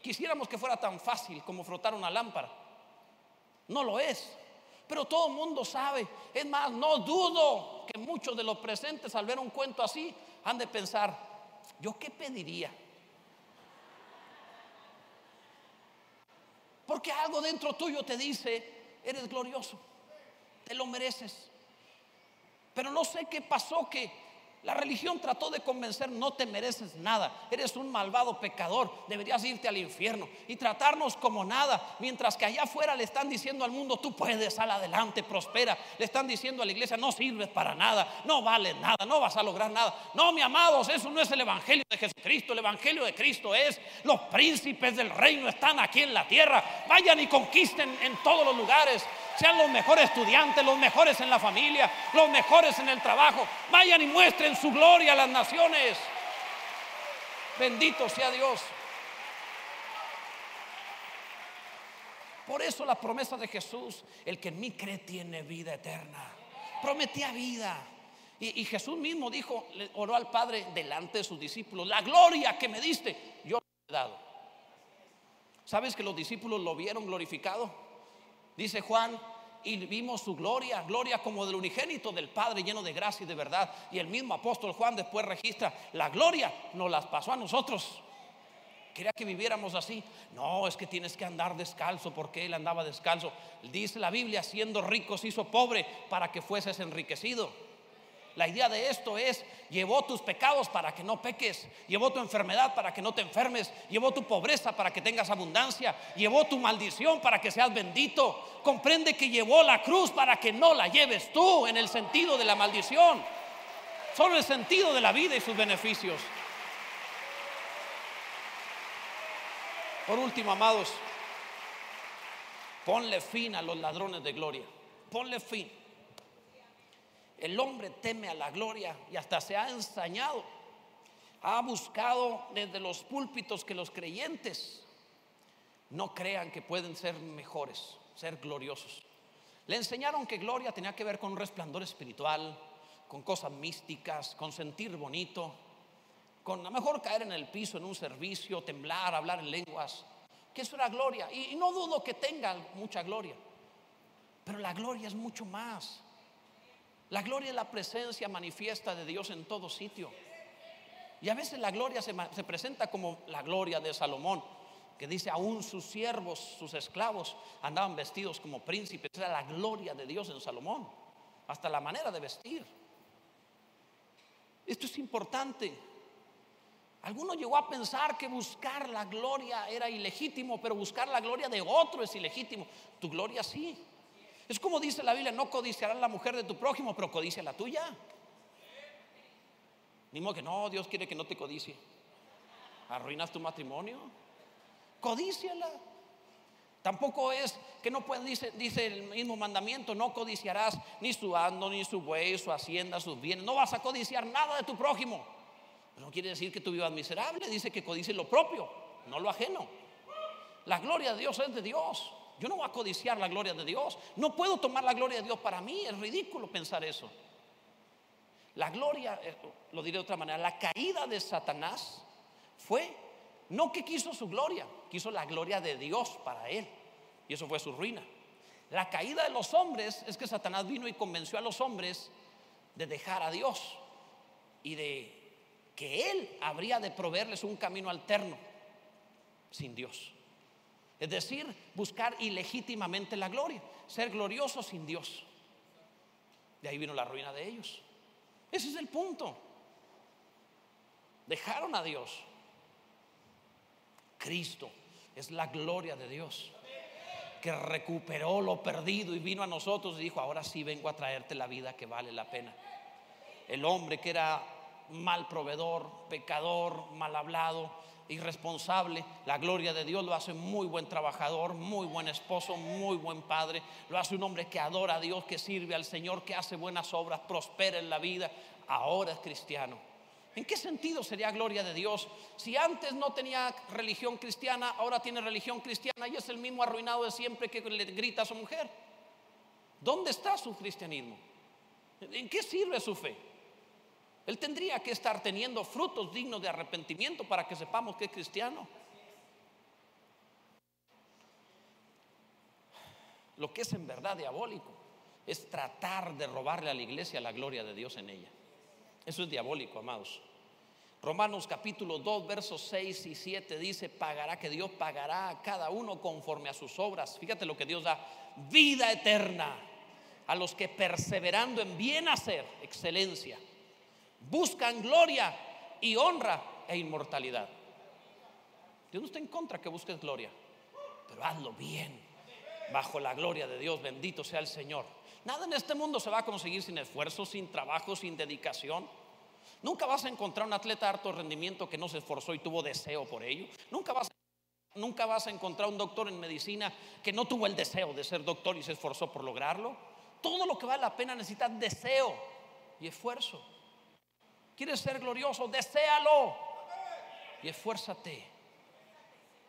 Quisiéramos que fuera tan fácil como frotar una lámpara. No lo es. Pero todo mundo sabe. Es más, no dudo que muchos de los presentes al ver un cuento así han de pensar, ¿yo qué pediría? Porque algo dentro tuyo te dice, eres glorioso te lo mereces. Pero no sé qué pasó que la religión trató de convencer, no te mereces nada, eres un malvado pecador, deberías irte al infierno y tratarnos como nada, mientras que allá afuera le están diciendo al mundo, tú puedes, sal adelante, prospera, le están diciendo a la iglesia, no sirves para nada, no vales nada, no vas a lograr nada. No, mi amados, eso no es el Evangelio de Jesucristo, el Evangelio de Cristo es, los príncipes del reino están aquí en la tierra, vayan y conquisten en todos los lugares, sean los mejores estudiantes, los mejores en la familia, los mejores en el trabajo. Vayan y muestren su gloria a las naciones. Bendito sea Dios. Por eso la promesa de Jesús, el que en mí cree tiene vida eterna. Prometía vida. Y, Jesús mismo dijo, oró al Padre delante de sus discípulos, la gloria que me diste, yo te he dado. ¿Sabes que los discípulos lo vieron glorificado? Dice Juan, y vimos su gloria, gloria como del unigénito del Padre lleno de gracia y de verdad. Y el mismo apóstol Juan después registra, la gloria nos las pasó a nosotros. Quería que viviéramos así. No, es que tienes que andar descalzo porque él andaba descalzo. Dice la Biblia, siendo rico se hizo pobre para que fueses enriquecido. La idea de esto es, llevó tus pecados para que no peques, llevó tu enfermedad para que no te enfermes, llevó tu pobreza para que tengas abundancia, llevó tu maldición para que seas bendito. Comprende que llevó la cruz para que no la lleves tú en el sentido de la maldición, solo el sentido de la vida y sus beneficios. Por último, amados, ponle fin a los ladrones de gloria, ponle fin. El hombre teme a la gloria y hasta se ha ensañado. Ha buscado desde los púlpitos que los creyentes no crean que pueden ser mejores, ser gloriosos. Le enseñaron que gloria tenía que ver con un resplandor espiritual, con cosas místicas, con sentir bonito, con a lo mejor caer en el piso en un servicio, temblar, hablar en lenguas, que eso era gloria. Y, y no dudo que tenga mucha gloria, pero la gloria es mucho más. La gloria es la presencia manifiesta de Dios en todo sitio. Y a veces la gloria se, presenta como la gloria de Salomón, que dice, aún sus siervos, sus esclavos, andaban vestidos como príncipes. Era la gloria de Dios en Salomón, hasta la manera de vestir. Esto es importante. Alguno llegó a pensar que buscar la gloria era ilegítimo, pero buscar la gloria de otro es ilegítimo. Tu gloria sí. Es como dice la Biblia, no codiciarás la mujer de tu prójimo, pero codicia la tuya. Ni modo que no, Dios quiere que no te codicie. Arruinas tu matrimonio. Codíciala. Tampoco es que no puede, dice, dice el mismo mandamiento, no codiciarás ni su ando, ni su buey, su hacienda, sus bienes. No vas a codiciar nada de tu prójimo. Pero no quiere decir que tú vivas miserable, dice que codice lo propio, no lo ajeno. La gloria de Dios es de Dios. Yo no voy a codiciar la gloria de Dios. No puedo tomar la gloria de Dios para mí. Es ridículo pensar eso. La gloria, eh, lo diré de otra manera, la caída de Satanás fue no que quiso su gloria, quiso la gloria de Dios para él. Y eso fue su ruina. La caída de los hombres es que Satanás vino y convenció a los hombres de dejar a Dios y de que él habría de proveerles un camino alterno sin Dios. Es decir, buscar ilegítimamente la gloria, ser glorioso sin Dios. De ahí vino la ruina de ellos. Ese es el punto. Dejaron a Dios. Cristo es la gloria de Dios que recuperó lo perdido y vino a nosotros y dijo, ahora sí vengo a traerte la vida que vale la pena. El hombre que era mal proveedor, pecador, mal hablado, irresponsable. La gloria de Dios lo hace muy buen trabajador, muy buen esposo, muy buen padre. Lo hace un hombre que adora a Dios, que sirve al Señor, que hace buenas obras, prospera en la vida. Ahora es cristiano. ¿En qué sentido sería gloria de Dios? Si antes no tenía religión cristiana, ahora tiene religión cristiana y es el mismo arruinado de siempre que le grita a su mujer. ¿Dónde está su cristianismo? ¿En qué sirve su fe? Él tendría que estar teniendo frutos dignos de arrepentimiento para que sepamos que es cristiano. Lo que es en verdad diabólico es tratar de robarle a la iglesia la gloria de Dios en ella. Eso es diabólico, amados. Romanos capítulo 2, versos 6 y 7 dice, pagará que Dios pagará a cada uno conforme a sus obras. Fíjate lo que Dios da, vida eterna a los que perseverando en bien hacer, excelencia, buscan gloria y honra e inmortalidad. Dios no está en contra que busques gloria, pero hazlo bien, bajo la gloria de Dios, bendito sea el Señor. Nada en este mundo se va a conseguir sin esfuerzo, sin trabajo, sin dedicación. Nunca vas a encontrar un atleta de alto rendimiento que no se esforzó y tuvo deseo por ello. Nunca vas, nunca vas a encontrar un doctor en medicina que no tuvo el deseo de ser doctor y se esforzó por lograrlo. Todo lo que vale la pena necesita deseo y esfuerzo. ¿Quieres ser glorioso? Deséalo. Y esfuérzate.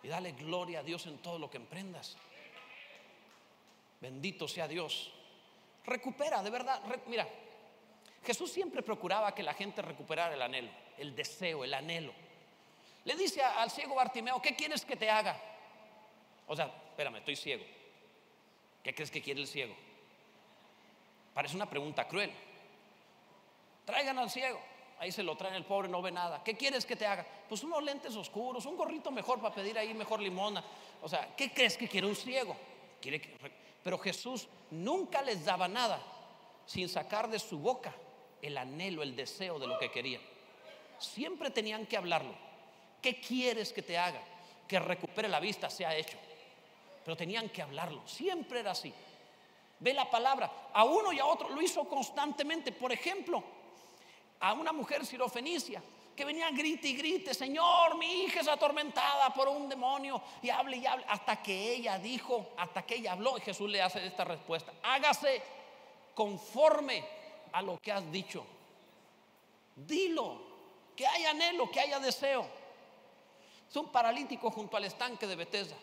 Y dale gloria a Dios en todo lo que emprendas. Bendito sea Dios. Recupera, de verdad. mira, Jesús siempre procuraba que la gente recuperara el anhelo, el deseo, el anhelo. Le dice al ciego Bartimeo, ¿qué quieres que te haga? O sea, espérame, estoy ciego. ¿Qué crees que quiere el ciego? Parece una pregunta cruel. Traigan al ciego. Ahí se lo traen el pobre, no ve nada. ¿Qué quieres que te haga? Pues unos lentes oscuros, un gorrito mejor para pedir ahí mejor limona. O sea, ¿qué crees que quiere un ciego? Quiere Pero Jesús nunca les daba nada sin sacar de su boca el anhelo, el deseo de lo que querían. Siempre tenían que hablarlo. ¿Qué quieres que te haga? Que recupere la vista, se ha hecho. Pero tenían que hablarlo. Siempre era así. Ve la palabra. A uno y a otro lo hizo constantemente. Por ejemplo, a una mujer sirofenicia que venía grite y grite, Señor, mi hija es atormentada por un demonio y hable y hable, hasta que ella dijo, hasta que ella habló, y Jesús le hace esta respuesta, hágase conforme a lo que has dicho. Dilo, que haya anhelo, que haya deseo. Es un paralítico junto al estanque de Bethesda.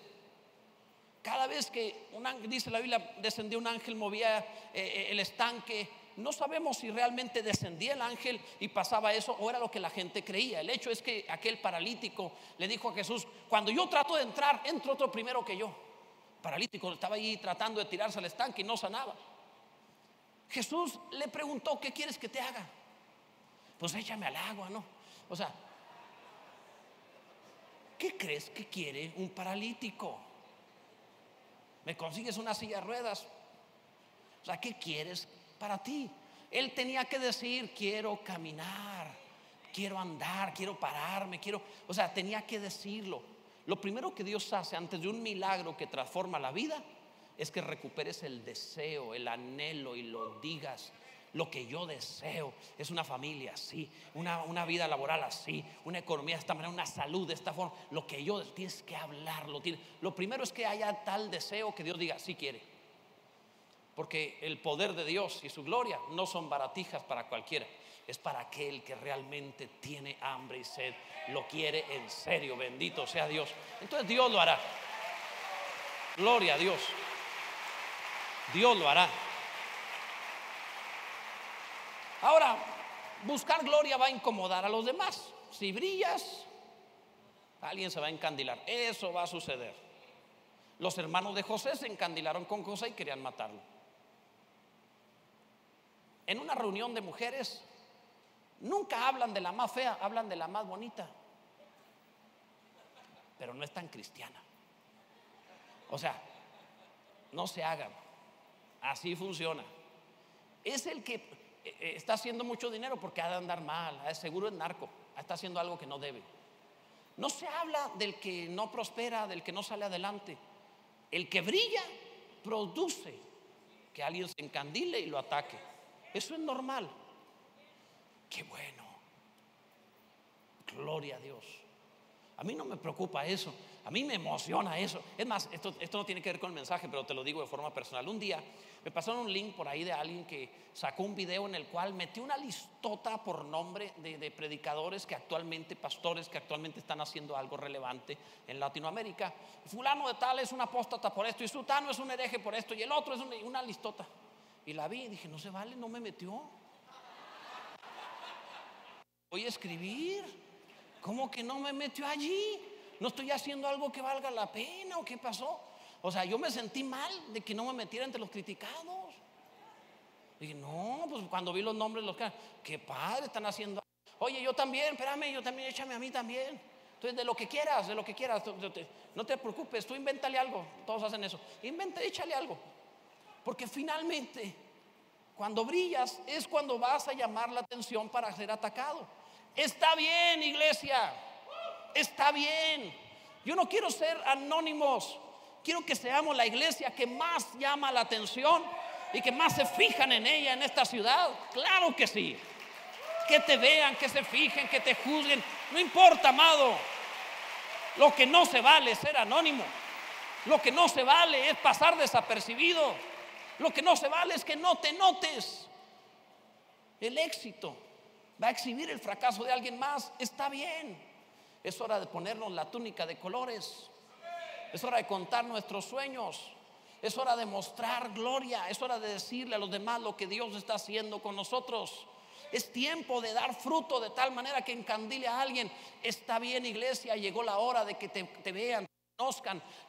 Cada vez que un dice la Biblia, descendió un ángel, movía eh, eh, el estanque, no sabemos si realmente descendía el ángel y pasaba eso o era lo que la gente creía. El hecho es que aquel paralítico le dijo a Jesús, cuando yo trato de entrar, entra otro primero que yo. paralítico estaba ahí tratando de tirarse al estanque y no sanaba. Jesús le preguntó, ¿qué quieres que te haga? Pues échame al agua, ¿no? O sea, ¿qué crees que quiere un paralítico? ¿Me consigues una silla de ruedas? O sea, ¿qué quieres para ti. Él tenía que decir, quiero caminar, quiero andar, quiero pararme, quiero... O sea, tenía que decirlo. Lo primero que Dios hace antes de un milagro que transforma la vida es que recuperes el deseo, el anhelo y lo digas. Lo que yo deseo es una familia así, una, una, vida laboral así, una economía de esta manera, una salud de esta forma. Lo que yo tienes que hablarlo. Lo primero es que haya tal deseo que Dios diga, si quiere. Porque el poder de Dios y su gloria no son baratijas para cualquiera. Es para aquel que realmente tiene hambre y sed. Lo quiere en serio. Bendito sea Dios. Entonces Dios lo hará. Gloria a Dios. Dios lo hará. Ahora, buscar gloria va a incomodar a los demás. Si brillas, alguien se va a encandilar. Eso va a suceder. Los hermanos de José se encandilaron con José y querían matarlo en una reunión de mujeres, nunca hablan de la más fea, hablan de la más bonita. Pero no es tan cristiana. O sea, no se hagan. Así funciona. Es el que eh, eh, está haciendo mucho dinero porque ha de andar mal, seguro es narco, está haciendo algo que no debe. No se habla del que no prospera, del que no sale adelante. El que brilla produce que alguien se encandile y lo ataque. Eso es normal. Qué bueno. Gloria a Dios. A mí no me preocupa eso. A mí me emociona eso. Es más, esto, esto, no tiene que ver con el mensaje, pero te lo digo de forma personal. Un día me pasaron un link por ahí de alguien que sacó un video en el cual metió una listota por nombre de, predicadores que actualmente, pastores que actualmente están haciendo algo relevante en Latinoamérica. Fulano de tal es un apóstata por esto y Sutano es un hereje por esto y el otro es una listota. Y la vi y dije, no se vale, no me metió. Voy a escribir. ¿Cómo que no me metió allí? ¿No estoy haciendo algo que valga la pena o qué pasó? O sea, yo me sentí mal de que no me metiera entre los criticados. Dije, no, pues cuando vi los nombres, los que, qué padre, están haciendo. Oye, yo también, espérame, yo también, échame a mí también. Entonces, de lo que quieras, de lo que quieras, no te preocupes, tú invéntale algo. Todos hacen eso. Inventa, échale algo. Porque finalmente, cuando brillas es cuando vas a llamar la atención para ser atacado. Está bien, iglesia. Está bien. Yo no quiero ser anónimos. Quiero que seamos la iglesia que más llama la atención y que más se fijan en ella en esta ciudad. Claro que sí. Que te vean, que se fijen, que te juzguen. No importa, amado. Lo que no se vale es ser anónimo. Lo que no se vale es pasar desapercibido. Lo que no se vale es que no te notes. El éxito va a exhibir el fracaso de alguien más. Está bien. Es hora de ponernos la túnica de colores. Es hora de contar nuestros sueños. Es hora de mostrar gloria. Es hora de decirle a los demás lo que Dios está haciendo con nosotros. Es tiempo de dar fruto de tal manera que encandile a alguien. Está bien, iglesia, llegó la hora de que te, te vean,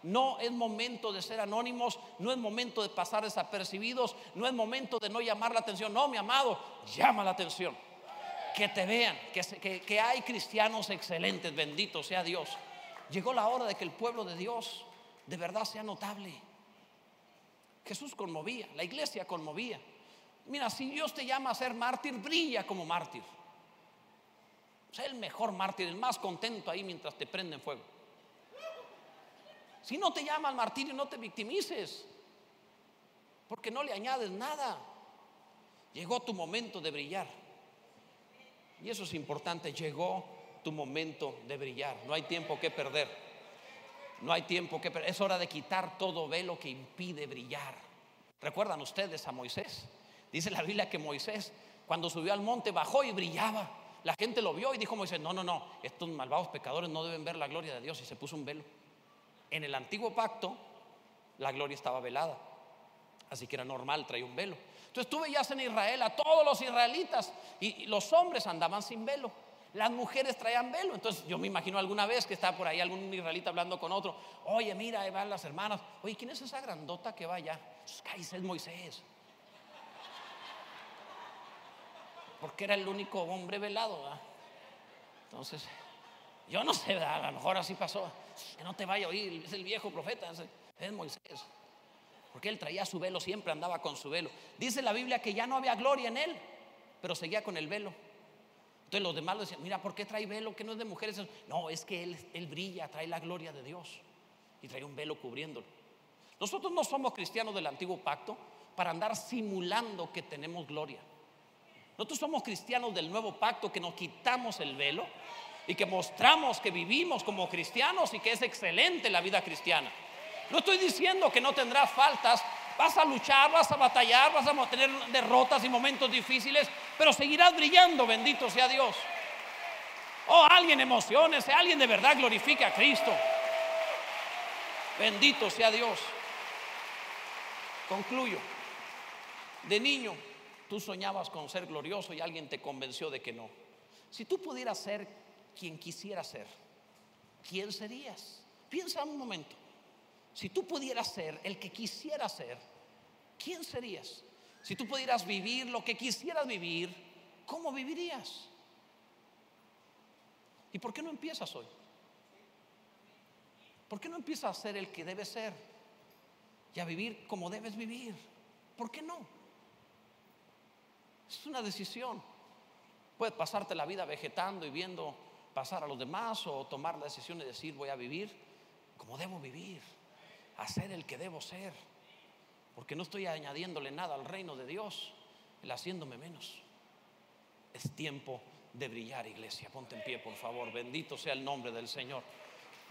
no es momento de ser anónimos, no es momento de pasar desapercibidos, no es momento de no llamar la atención. No, mi amado, llama la atención. Que te vean, que, que hay cristianos excelentes, bendito sea Dios. Llegó la hora de que el pueblo de Dios de verdad sea notable. Jesús conmovía, la iglesia conmovía. Mira, si Dios te llama a ser mártir, brilla como mártir. Sé el mejor mártir, el más contento ahí mientras te prenden fuego. Si no te llama al martirio, no te victimices, porque no le añades nada. Llegó tu momento de brillar. Y eso es importante, llegó tu momento de brillar. No hay tiempo que perder. No hay tiempo que perder. Es hora de quitar todo velo que impide brillar. ¿Recuerdan ustedes a Moisés? Dice la Biblia que Moisés, cuando subió al monte, bajó y brillaba. La gente lo vio y dijo Moisés, no, no, no, estos malvados pecadores no deben ver la gloria de Dios y se puso un velo. En el antiguo pacto, la gloria estaba velada. Así que era normal, traía un velo. Entonces tú veías en Israel a todos los israelitas y los hombres andaban sin velo. Las mujeres traían velo. Entonces yo me imagino alguna vez que está por ahí algún israelita hablando con otro. Oye, mira, ahí van las hermanas. Oye, ¿quién es esa grandota que va allá? Es Moisés. porque era el único hombre velado. Entonces, yo no sé, a lo mejor así pasó. Que no te vaya a oír, es el viejo profeta, es Moisés. Porque él traía su velo, siempre andaba con su velo. Dice la Biblia que ya no había gloria en él, pero seguía con el velo. Entonces los demás le decían, mira, ¿por qué trae velo que no es de mujeres? No, es que él, él brilla, trae la gloria de Dios y trae un velo cubriéndolo. Nosotros no somos cristianos del antiguo pacto para andar simulando que tenemos gloria. Nosotros somos cristianos del nuevo pacto que nos quitamos el velo y que mostramos que vivimos como cristianos y que es excelente la vida cristiana. No estoy diciendo que no tendrás faltas, vas a luchar, vas a batallar, vas a tener derrotas y momentos difíciles, pero seguirás brillando, bendito sea Dios. Oh, alguien emociones, alguien de verdad glorifique a Cristo. Bendito sea Dios. Concluyo. De niño, Tú soñabas con ser glorioso y alguien te convenció de que no. Si tú pudieras ser quien quisiera ser, ¿quién serías? Piensa un momento. Si tú pudieras ser el que quisiera ser, ¿quién serías? Si tú pudieras vivir lo que quisieras vivir, ¿cómo vivirías? ¿Y por qué no empiezas hoy? ¿Por qué no empiezas a ser el que debes ser y a vivir como debes vivir? ¿Por qué no? Es una decisión. Puedes pasarte la vida vegetando y viendo pasar a los demás o tomar la decisión de decir voy a vivir como debo vivir, hacer el que debo ser, porque no estoy añadiéndole nada al reino de Dios, el haciéndome menos. Es tiempo de brillar, iglesia. Ponte en pie, por favor. Bendito sea el nombre del Señor.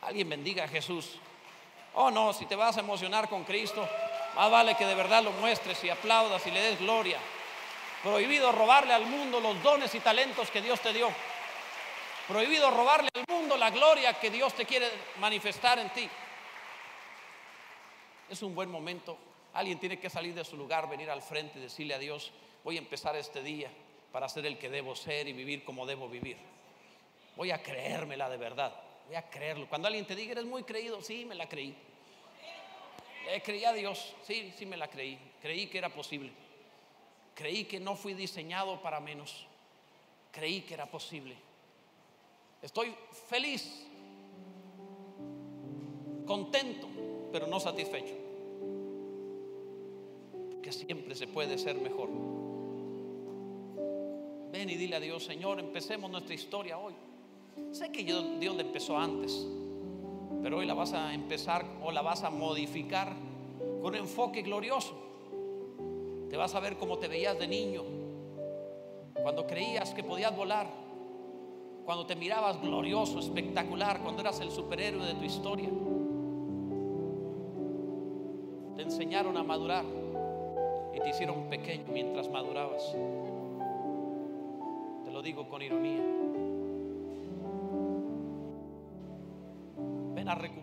Alguien bendiga a Jesús. Oh, no, si te vas a emocionar con Cristo, más vale que de verdad lo muestres y aplaudas y le des gloria. Prohibido robarle al mundo los dones y talentos que Dios te dio. Prohibido robarle al mundo la gloria que Dios te quiere manifestar en ti. Es un buen momento. Alguien tiene que salir de su lugar, venir al frente y decirle a Dios, voy a empezar este día para ser el que debo ser y vivir como debo vivir. Voy a creérmela de verdad. Voy a creerlo. Cuando alguien te diga, eres muy creído, sí, me la creí. Creí a Dios, sí, sí me la creí. Creí que era posible. Creí que no fui diseñado para menos. Creí que era posible. Estoy feliz, contento, pero no satisfecho. Que siempre se puede ser mejor. Ven y dile a Dios, Señor, empecemos nuestra historia hoy. Sé que Dios la empezó antes, pero hoy la vas a empezar o la vas a modificar con un enfoque glorioso te vas a ver como te veías de niño, cuando creías que podías volar, cuando te mirabas glorioso, espectacular, cuando eras el superhéroe de tu historia. Te enseñaron a madurar y te hicieron pequeño mientras madurabas. Te lo digo con ironía. Ven a recuperar.